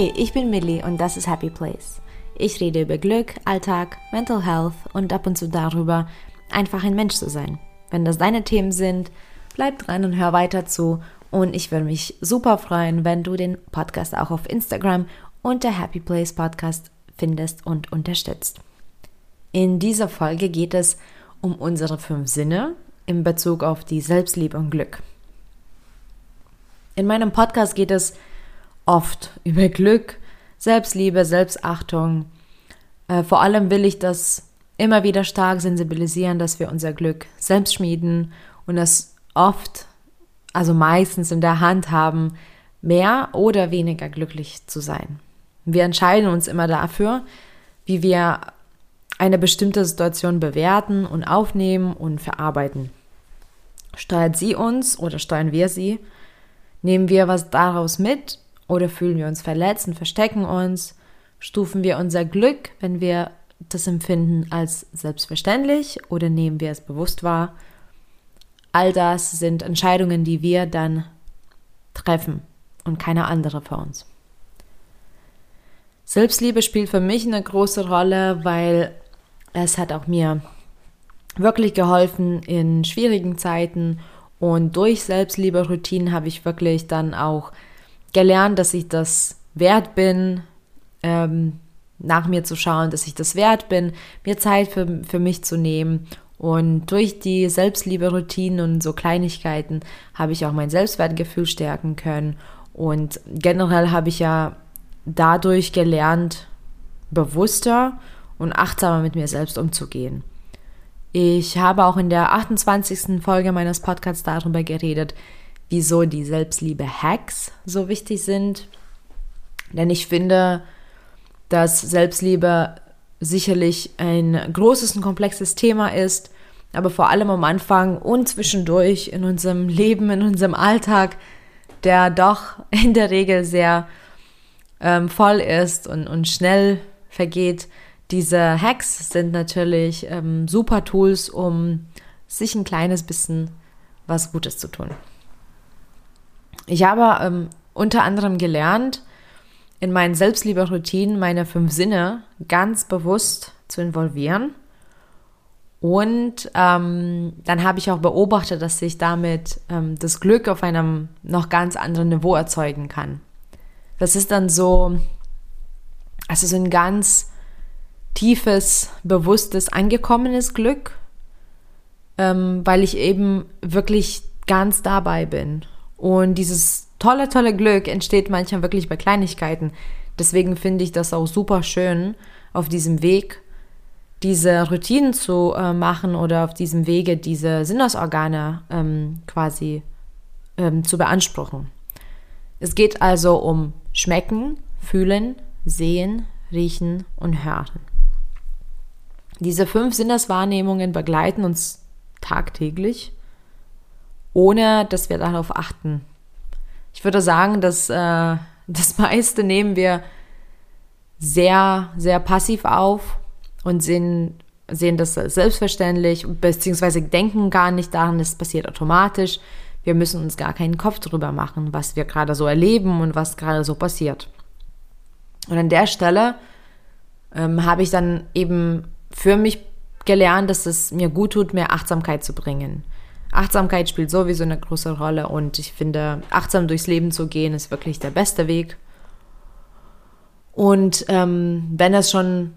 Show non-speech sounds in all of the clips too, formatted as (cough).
Hey, ich bin Millie und das ist Happy Place. Ich rede über Glück, Alltag, Mental Health und ab und zu darüber, einfach ein Mensch zu sein. Wenn das deine Themen sind, bleib dran und hör weiter zu. Und ich würde mich super freuen, wenn du den Podcast auch auf Instagram unter Happy Place Podcast findest und unterstützt. In dieser Folge geht es um unsere fünf Sinne in Bezug auf die Selbstliebe und Glück. In meinem Podcast geht es oft über Glück, Selbstliebe, Selbstachtung. Äh, vor allem will ich das immer wieder stark sensibilisieren, dass wir unser Glück selbst schmieden und das oft, also meistens in der Hand haben, mehr oder weniger glücklich zu sein. Wir entscheiden uns immer dafür, wie wir eine bestimmte Situation bewerten und aufnehmen und verarbeiten. Steuert sie uns oder steuern wir sie? Nehmen wir was daraus mit oder fühlen wir uns verletzt und verstecken uns? Stufen wir unser Glück, wenn wir das empfinden, als selbstverständlich oder nehmen wir es bewusst wahr? All das sind Entscheidungen, die wir dann treffen und keine andere für uns. Selbstliebe spielt für mich eine große Rolle, weil es hat auch mir wirklich geholfen in schwierigen Zeiten und durch Selbstliebe-Routinen habe ich wirklich dann auch gelernt, dass ich das wert bin, ähm, nach mir zu schauen, dass ich das wert bin, mir Zeit für, für mich zu nehmen. Und durch die Selbstliebe-Routinen und so Kleinigkeiten habe ich auch mein Selbstwertgefühl stärken können. Und generell habe ich ja dadurch gelernt, bewusster und achtsamer mit mir selbst umzugehen. Ich habe auch in der 28. Folge meines Podcasts darüber geredet, wieso die Selbstliebe-Hacks so wichtig sind. Denn ich finde, dass Selbstliebe sicherlich ein großes und komplexes Thema ist, aber vor allem am Anfang und zwischendurch in unserem Leben, in unserem Alltag, der doch in der Regel sehr ähm, voll ist und, und schnell vergeht. Diese Hacks sind natürlich ähm, super Tools, um sich ein kleines bisschen was Gutes zu tun. Ich habe ähm, unter anderem gelernt, in meinen Selbstliebe-Routinen meine fünf Sinne ganz bewusst zu involvieren. Und ähm, dann habe ich auch beobachtet, dass ich damit ähm, das Glück auf einem noch ganz anderen Niveau erzeugen kann. Das ist dann so, also so ein ganz tiefes, bewusstes, angekommenes Glück, ähm, weil ich eben wirklich ganz dabei bin und dieses tolle, tolle Glück entsteht manchmal wirklich bei Kleinigkeiten. Deswegen finde ich das auch super schön, auf diesem Weg diese Routinen zu äh, machen oder auf diesem Wege diese Sinnesorgane ähm, quasi ähm, zu beanspruchen. Es geht also um Schmecken, Fühlen, Sehen, Riechen und Hören. Diese fünf Sinneswahrnehmungen begleiten uns tagtäglich ohne dass wir darauf achten. Ich würde sagen, dass äh, (laughs) das meiste nehmen wir sehr, sehr passiv auf und sehen, sehen das selbstverständlich, beziehungsweise denken gar nicht daran, es passiert automatisch. Wir müssen uns gar keinen Kopf darüber machen, was wir gerade so erleben und was gerade so passiert. Und an der Stelle ähm, habe ich dann eben für mich gelernt, dass es mir gut tut, mehr Achtsamkeit zu bringen. Achtsamkeit spielt sowieso eine große Rolle und ich finde, achtsam durchs Leben zu gehen, ist wirklich der beste Weg. Und ähm, wenn es schon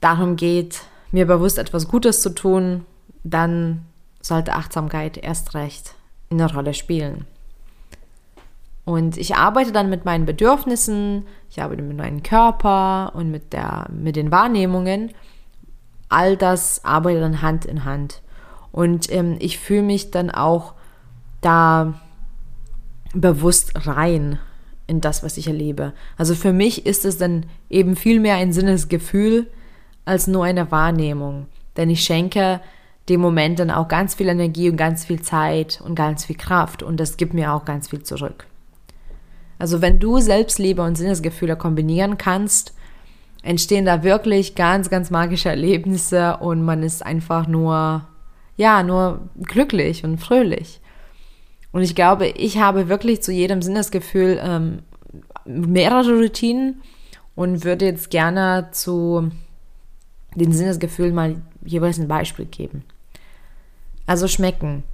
darum geht, mir bewusst etwas Gutes zu tun, dann sollte Achtsamkeit erst recht eine Rolle spielen. Und ich arbeite dann mit meinen Bedürfnissen, ich arbeite mit meinem Körper und mit, der, mit den Wahrnehmungen. All das arbeitet dann Hand in Hand. Und ähm, ich fühle mich dann auch da bewusst rein in das, was ich erlebe. Also für mich ist es dann eben viel mehr ein Sinnesgefühl als nur eine Wahrnehmung. Denn ich schenke dem Moment dann auch ganz viel Energie und ganz viel Zeit und ganz viel Kraft und das gibt mir auch ganz viel zurück. Also wenn du Selbstliebe und Sinnesgefühle kombinieren kannst, entstehen da wirklich ganz, ganz magische Erlebnisse und man ist einfach nur ja, nur glücklich und fröhlich. Und ich glaube, ich habe wirklich zu jedem Sinnesgefühl ähm, mehrere Routinen und würde jetzt gerne zu den Sinnesgefühlen mal jeweils ein Beispiel geben. Also schmecken.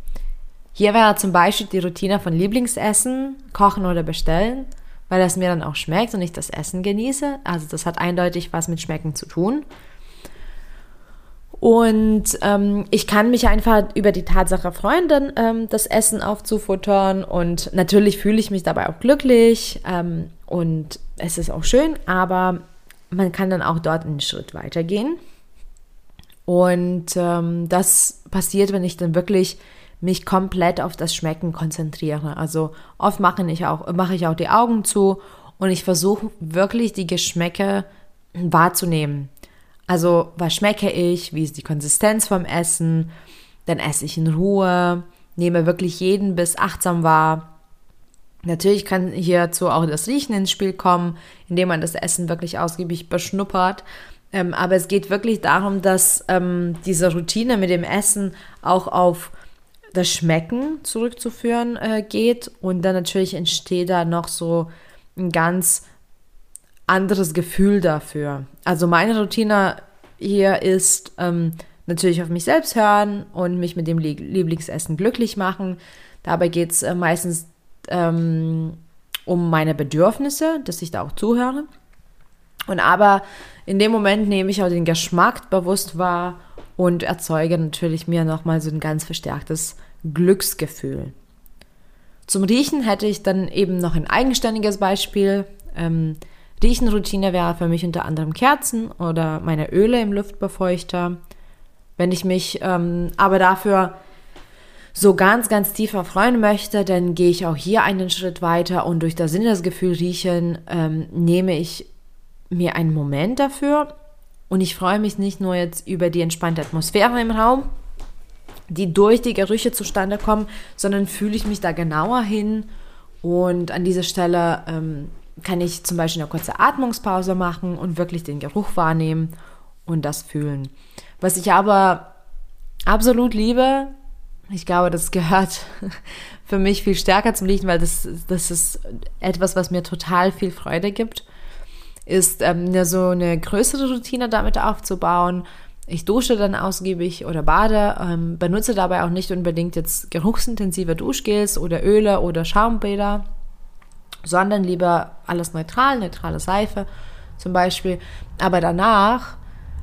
Hier wäre zum Beispiel die Routine von Lieblingsessen, kochen oder bestellen, weil das mir dann auch schmeckt und ich das Essen genieße. Also das hat eindeutig was mit Schmecken zu tun. Und ähm, ich kann mich einfach über die Tatsache freuen, dann ähm, das Essen aufzufuttern. Und natürlich fühle ich mich dabei auch glücklich ähm, und es ist auch schön, aber man kann dann auch dort einen Schritt weitergehen. Und ähm, das passiert, wenn ich dann wirklich mich komplett auf das Schmecken konzentriere. Also oft mache ich auch, mache ich auch die Augen zu und ich versuche wirklich die Geschmäcke wahrzunehmen. Also, was schmecke ich? Wie ist die Konsistenz vom Essen? Dann esse ich in Ruhe, nehme wirklich jeden Biss achtsam wahr. Natürlich kann hierzu auch das Riechen ins Spiel kommen, indem man das Essen wirklich ausgiebig beschnuppert. Ähm, aber es geht wirklich darum, dass ähm, diese Routine mit dem Essen auch auf das Schmecken zurückzuführen äh, geht. Und dann natürlich entsteht da noch so ein ganz anderes Gefühl dafür. Also meine Routine hier ist ähm, natürlich auf mich selbst hören und mich mit dem Lieblingsessen glücklich machen. Dabei geht es äh, meistens ähm, um meine Bedürfnisse, dass ich da auch zuhöre. Und aber in dem Moment nehme ich auch den Geschmack bewusst wahr und erzeuge natürlich mir nochmal so ein ganz verstärktes Glücksgefühl. Zum Riechen hätte ich dann eben noch ein eigenständiges Beispiel. Ähm, Riechenroutine wäre für mich unter anderem Kerzen oder meine Öle im Luftbefeuchter. Wenn ich mich ähm, aber dafür so ganz, ganz tief erfreuen möchte, dann gehe ich auch hier einen Schritt weiter und durch das Sinnesgefühl riechen ähm, nehme ich mir einen Moment dafür und ich freue mich nicht nur jetzt über die entspannte Atmosphäre im Raum, die durch die Gerüche zustande kommen, sondern fühle ich mich da genauer hin und an dieser Stelle ähm, kann ich zum Beispiel eine kurze Atmungspause machen und wirklich den Geruch wahrnehmen und das fühlen. Was ich aber absolut liebe, ich glaube, das gehört (laughs) für mich viel stärker zum Lichten, weil das, das ist etwas, was mir total viel Freude gibt, ist ähm, so eine größere Routine damit aufzubauen. Ich dusche dann ausgiebig oder bade, ähm, benutze dabei auch nicht unbedingt jetzt geruchsintensive Duschgels oder Öle oder Schaumbäder sondern lieber alles neutral, neutrale Seife zum Beispiel. Aber danach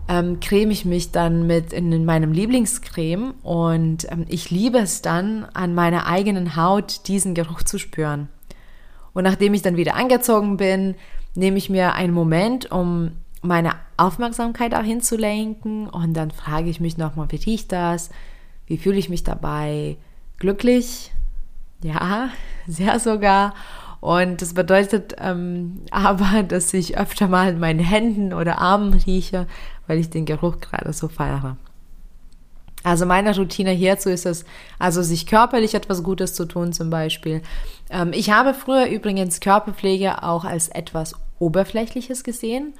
ähm, creme ich mich dann mit in, in meinem Lieblingscreme und ähm, ich liebe es dann, an meiner eigenen Haut diesen Geruch zu spüren. Und nachdem ich dann wieder angezogen bin, nehme ich mir einen Moment, um meine Aufmerksamkeit auch hinzulenken und dann frage ich mich nochmal, wie riecht das? Wie fühle ich mich dabei? Glücklich? Ja, (laughs) sehr sogar. Und das bedeutet ähm, aber, (laughs) dass ich öfter mal in meinen Händen oder Armen rieche, weil ich den Geruch gerade so feiere. Also meine Routine hierzu ist es, also sich körperlich etwas Gutes zu tun zum Beispiel. Ähm, ich habe früher übrigens Körperpflege auch als etwas Oberflächliches gesehen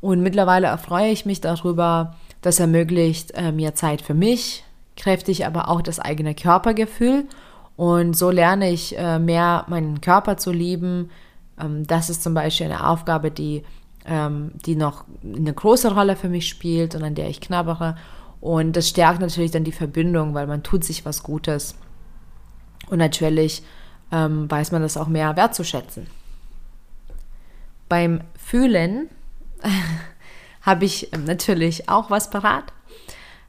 und mittlerweile erfreue ich mich darüber, das ermöglicht äh, mir Zeit für mich, kräftig aber auch das eigene Körpergefühl und so lerne ich äh, mehr meinen Körper zu lieben. Ähm, das ist zum Beispiel eine Aufgabe, die, ähm, die noch eine große Rolle für mich spielt und an der ich knabbere. Und das stärkt natürlich dann die Verbindung, weil man tut sich was Gutes. Und natürlich ähm, weiß man das auch mehr wertzuschätzen. Beim Fühlen (laughs) habe ich natürlich auch was parat.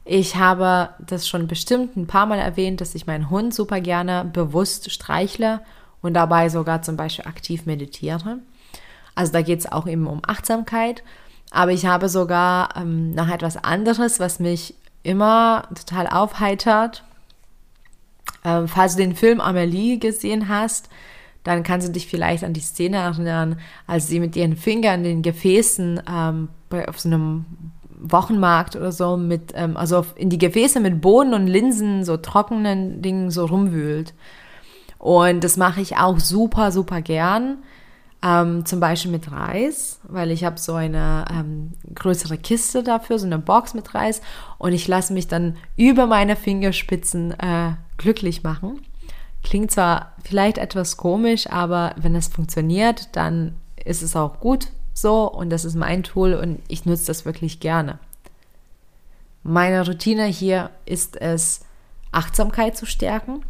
Ich habe das schon bestimmt ein paar Mal erwähnt, dass ich meinen Hund super gerne bewusst streichle und dabei sogar zum Beispiel aktiv meditiere. Also da geht es auch eben um Achtsamkeit. Aber ich habe sogar ähm, noch etwas anderes, was mich immer total aufheitert. Ähm, falls du den Film Amelie gesehen hast, dann kannst du dich vielleicht an die Szene erinnern, als sie mit ihren Fingern in den Gefäßen ähm, auf so einem Wochenmarkt oder so mit, ähm, also in die Gefäße mit Bohnen und Linsen, so trockenen Dingen so rumwühlt. Und das mache ich auch super, super gern. Ähm, zum Beispiel mit Reis, weil ich habe so eine ähm, größere Kiste dafür, so eine Box mit Reis. Und ich lasse mich dann über meine Fingerspitzen äh, glücklich machen. Klingt zwar vielleicht etwas komisch, aber wenn es funktioniert, dann ist es auch gut so und das ist mein Tool und ich nutze das wirklich gerne. Meine Routine hier ist es, Achtsamkeit zu stärken.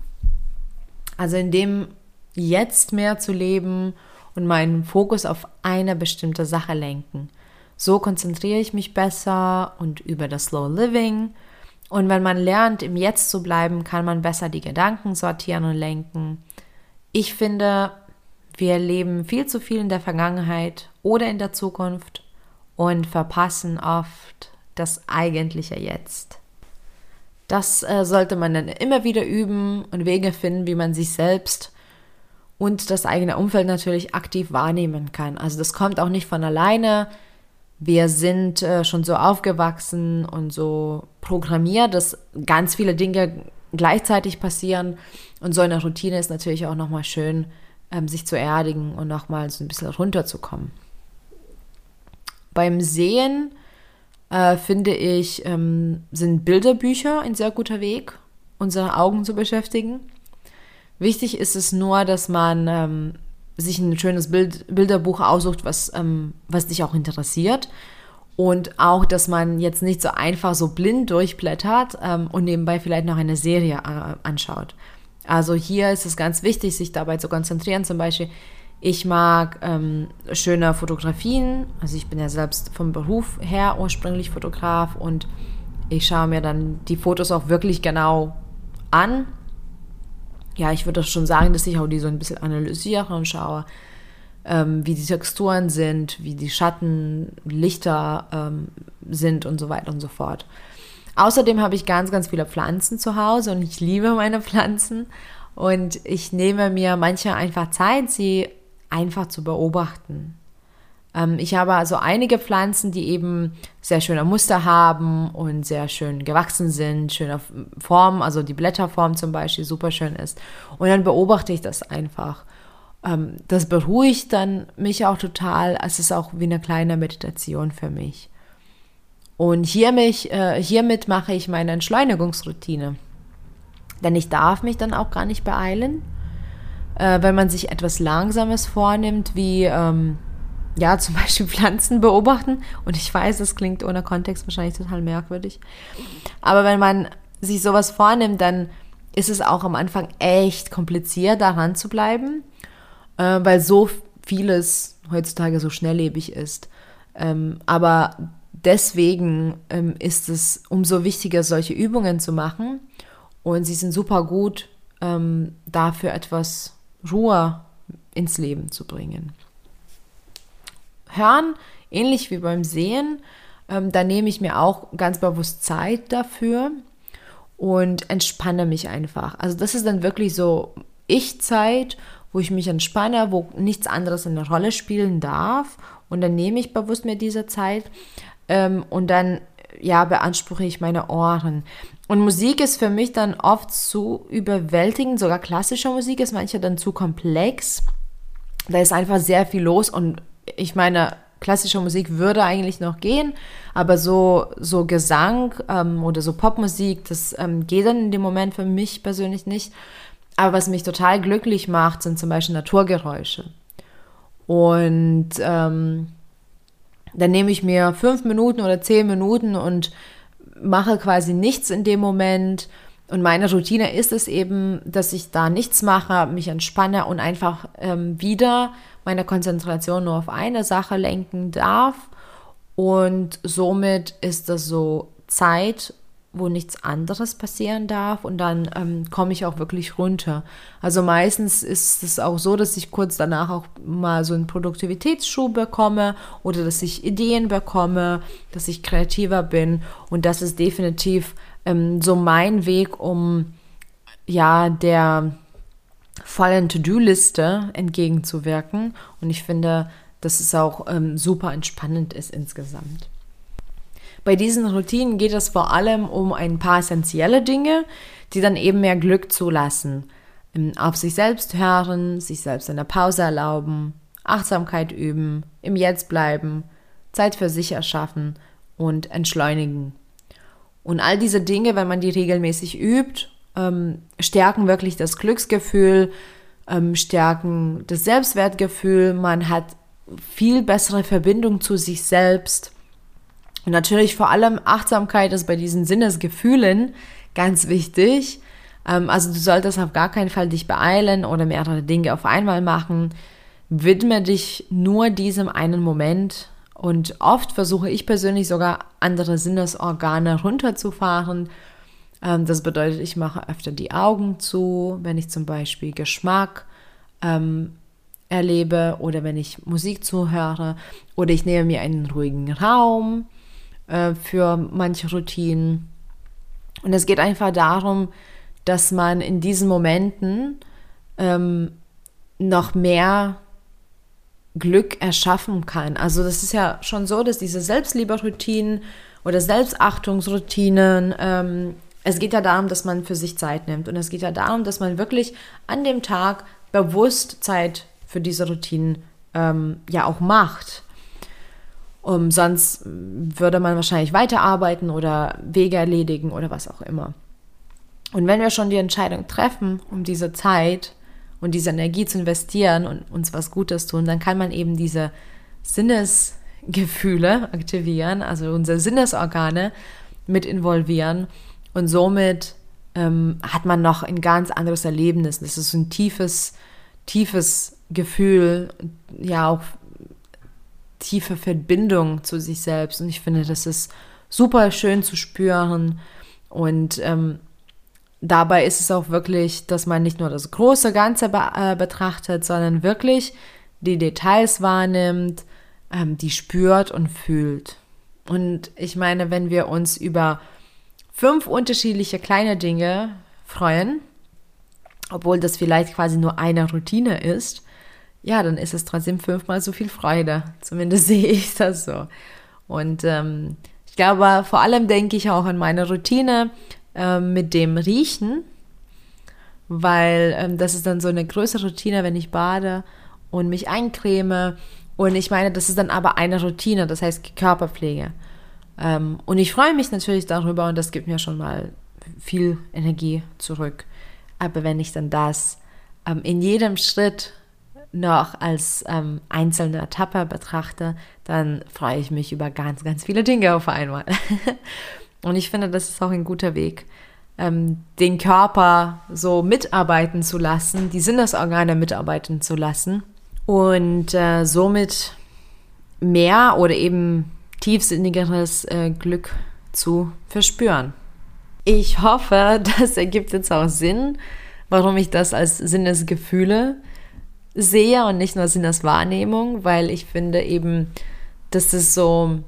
Also in dem jetzt mehr zu leben und meinen Fokus auf eine bestimmte Sache lenken. So konzentriere ich mich besser und über das Slow Living. Und wenn man lernt, im Jetzt zu bleiben, kann man besser die Gedanken sortieren und lenken. Ich finde, wir leben viel zu viel in der Vergangenheit oder in der Zukunft und verpassen oft das eigentliche Jetzt. Das äh, sollte man dann immer wieder üben und Wege finden, wie man sich selbst und das eigene Umfeld natürlich aktiv wahrnehmen kann. Also das kommt auch nicht von alleine. Wir sind äh, schon so aufgewachsen und so programmiert, dass ganz viele Dinge gleichzeitig passieren. Und so eine Routine ist natürlich auch nochmal schön, ähm, sich zu erdigen und nochmal so ein bisschen runterzukommen. Beim Sehen äh, finde ich, ähm, sind Bilderbücher ein sehr guter Weg, unsere Augen zu beschäftigen. Wichtig ist es nur, dass man ähm, sich ein schönes Bild, Bilderbuch aussucht, was, ähm, was dich auch interessiert. Und auch, dass man jetzt nicht so einfach so blind durchblättert ähm, und nebenbei vielleicht noch eine Serie äh, anschaut. Also hier ist es ganz wichtig, sich dabei zu konzentrieren. Zum Beispiel, ich mag ähm, schöne Fotografien. Also ich bin ja selbst vom Beruf her ursprünglich Fotograf und ich schaue mir dann die Fotos auch wirklich genau an. Ja, ich würde schon sagen, dass ich auch die so ein bisschen analysiere und schaue, ähm, wie die Texturen sind, wie die Schatten, Lichter ähm, sind und so weiter und so fort. Außerdem habe ich ganz, ganz viele Pflanzen zu Hause und ich liebe meine Pflanzen. Und ich nehme mir manchmal einfach Zeit, sie einfach zu beobachten. Ähm, ich habe also einige Pflanzen, die eben sehr schöne Muster haben und sehr schön gewachsen sind, schöne Form, also die Blätterform zum Beispiel super schön ist. Und dann beobachte ich das einfach. Ähm, das beruhigt dann mich auch total. Es ist auch wie eine kleine Meditation für mich. Und hier mich, äh, hiermit mache ich meine Entschleunigungsroutine. Denn ich darf mich dann auch gar nicht beeilen. Äh, wenn man sich etwas Langsames vornimmt, wie ähm, ja (laughs) zum Beispiel Pflanzen beobachten. Und ich weiß, das klingt ohne Kontext wahrscheinlich total merkwürdig. Aber wenn man sich sowas vornimmt, dann ist es auch am Anfang echt kompliziert, daran zu bleiben, äh, weil so vieles heutzutage so schnelllebig ist. Ähm, aber deswegen ähm, ist es umso wichtiger, solche Übungen zu machen. Und sie sind super gut, ähm, dafür etwas Ruhe ins Leben zu bringen. Hören, ähnlich wie beim Sehen, ähm, da nehme ich mir auch ganz bewusst Zeit dafür und entspanne mich einfach. Also das ist dann wirklich so Ich-Zeit, wo ich mich entspanne, wo nichts anderes eine Rolle spielen darf. Und dann nehme ich bewusst mir diese Zeit. Ähm, und dann ja, beanspruche ich meine Ohren. Und Musik ist für mich dann oft zu überwältigend, sogar klassische Musik ist manchmal dann zu komplex. Da ist einfach sehr viel los und ich meine, klassische Musik würde eigentlich noch gehen, aber so, so Gesang ähm, oder so Popmusik, das ähm, geht dann in dem Moment für mich persönlich nicht. Aber was mich total glücklich macht, sind zum Beispiel Naturgeräusche. Und ähm, dann nehme ich mir fünf Minuten oder zehn Minuten und mache quasi nichts in dem Moment. Und meine Routine ist es eben, dass ich da nichts mache, mich entspanne und einfach ähm, wieder meine Konzentration nur auf eine Sache lenken darf. Und somit ist das so Zeit wo nichts anderes passieren darf und dann ähm, komme ich auch wirklich runter. Also meistens ist es auch so, dass ich kurz danach auch mal so einen Produktivitätsschub bekomme oder dass ich Ideen bekomme, dass ich kreativer bin und das ist definitiv ähm, so mein Weg, um ja der vollen To-Do-Liste entgegenzuwirken und ich finde, dass es auch ähm, super entspannend ist insgesamt. Bei diesen Routinen geht es vor allem um ein paar essentielle Dinge, die dann eben mehr Glück zulassen. Ähm, auf sich selbst hören, sich selbst eine Pause erlauben, Achtsamkeit üben, im Jetzt bleiben, Zeit für sich erschaffen und entschleunigen. Und all diese Dinge, wenn man die regelmäßig übt, ähm, stärken wirklich das Glücksgefühl, ähm, stärken das Selbstwertgefühl. Man hat viel bessere Verbindung zu sich selbst. Und natürlich vor allem Achtsamkeit ist bei diesen Sinnesgefühlen ganz wichtig. Ähm, also du solltest auf gar keinen Fall dich beeilen oder mehrere Dinge auf einmal machen. Widme dich nur diesem einen Moment. Und oft versuche ich persönlich sogar andere Sinnesorgane runterzufahren. Ähm, das bedeutet, ich mache öfter die Augen zu, wenn ich zum Beispiel Geschmack ähm, erlebe oder wenn ich Musik zuhöre oder ich nehme mir einen ruhigen Raum äh, für manche Routinen. Und es geht einfach darum, dass man in diesen Momenten ähm, noch mehr Glück erschaffen kann. Also das ist ja schon so, dass diese Selbstlieberoutinen oder Selbstachtungsroutinen, ähm, es geht ja darum, dass man für sich Zeit nimmt. Und es geht ja darum, dass man wirklich an dem Tag bewusst Zeit für diese Routinen ähm, ja auch macht. Um, sonst würde man wahrscheinlich weiterarbeiten oder Wege erledigen oder was auch immer. Und wenn wir schon die Entscheidung treffen, um diese Zeit und diese Energie zu investieren und uns was Gutes tun, dann kann man eben diese Sinnesgefühle aktivieren, also unsere Sinnesorgane mit involvieren und somit ähm, hat man noch ein ganz anderes Erlebnis. Das ist ein tiefes, tiefes Gefühl, ja auch tiefe Verbindung zu sich selbst. Und ich finde, das ist super schön zu spüren. Und ähm, dabei ist es auch wirklich, dass man nicht nur das große Ganze be äh, betrachtet, sondern wirklich die Details wahrnimmt, ähm, die spürt und fühlt. Und ich meine, wenn wir uns über fünf unterschiedliche kleine Dinge freuen, obwohl das vielleicht quasi nur eine Routine ist, ja, dann ist es trotzdem fünfmal so viel Freude. Zumindest (laughs) sehe ich das so. Und ähm, ich glaube, vor allem denke ich auch an meine Routine äh, mit dem Riechen, weil ähm, das ist dann so eine größere Routine, wenn ich bade und mich eincreme. Und ich meine, das ist dann aber eine Routine, das heißt Körperpflege. Ähm, und ich freue mich natürlich darüber und das gibt mir schon mal viel Energie zurück. Aber wenn ich dann das ähm, in jedem Schritt noch als ähm, einzelne Etappe betrachte, dann freue ich mich über ganz, ganz viele Dinge auf einmal. (laughs) Und ich finde, das ist auch ein guter Weg, ähm, den Körper so mitarbeiten zu lassen, die Sinnesorgane mitarbeiten zu lassen und äh, somit mehr oder eben tiefsinnigeres äh, Glück zu verspüren. Ich hoffe, (laughs) das ergibt jetzt auch Sinn, warum ich das als Sinnesgefühle sehe und nicht nur Sinneswahrnehmung, weil ich finde eben, dass es so,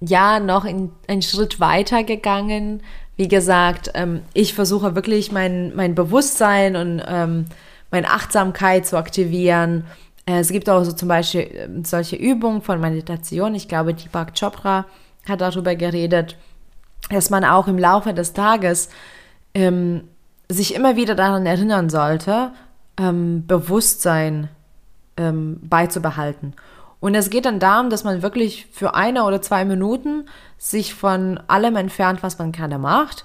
ja, noch in, einen Schritt weiter gegangen. Wie gesagt, ähm, ich versuche wirklich mein, mein Bewusstsein und ähm, meine Achtsamkeit zu aktivieren. Äh, es gibt auch so zum Beispiel äh, solche Übungen von Meditation. Ich glaube, Deepak Chopra hat darüber geredet, dass man auch im Laufe des Tages ähm, sich immer wieder daran erinnern sollte, ähm, Bewusstsein ähm, beizubehalten. Und es geht dann darum, dass man wirklich für eine oder zwei Minuten sich von allem entfernt, was man gerade macht.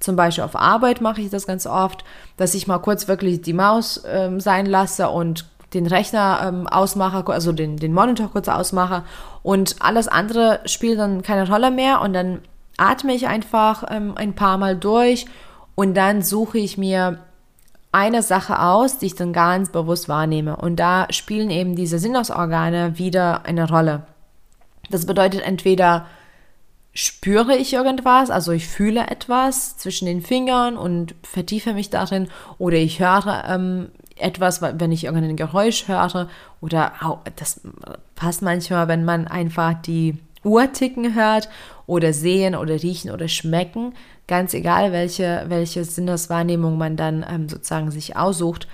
Zum Beispiel auf Arbeit mache ich das ganz oft, dass ich mal kurz wirklich die Maus ähm, sein lasse und den Rechner ähm, ausmache, also den, den Monitor kurz ausmache und alles andere spielt dann keine Rolle mehr und dann atme ich einfach ähm, ein paar Mal durch und dann suche ich mir eine Sache aus, die ich dann ganz bewusst wahrnehme. Und da spielen eben diese Sinnesorgane wieder eine Rolle. Das bedeutet entweder spüre ich irgendwas, also ich fühle etwas zwischen den Fingern und vertiefe mich darin, oder ich höre ähm, etwas, wenn ich irgendein Geräusch höre, oder oh, das passt manchmal, wenn man einfach die Uhr ticken hört, oder sehen oder riechen oder schmecken, ganz egal, welche, welche Sinneswahrnehmung man dann ähm, sozusagen sich aussucht.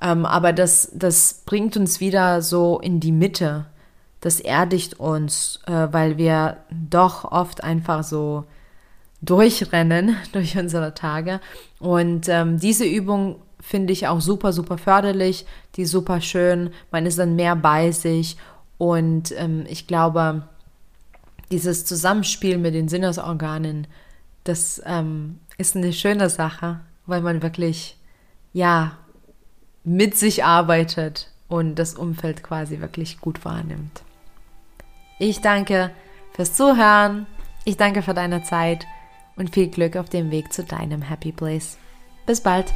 Ähm, aber das, das bringt uns wieder so in die Mitte. Das erdigt uns, äh, weil wir doch oft einfach so durchrennen (laughs) durch unsere Tage. Und ähm, diese Übung finde ich auch super, super förderlich, die super schön. Man ist dann mehr bei sich und ähm, ich glaube, dieses Zusammenspiel mit den Sinnesorganen das ähm, ist eine schöne Sache, weil man wirklich, ja, mit sich arbeitet und das Umfeld quasi wirklich gut wahrnimmt. Ich danke fürs Zuhören, ich danke für deine Zeit und viel Glück auf dem Weg zu deinem Happy Place. Bis bald!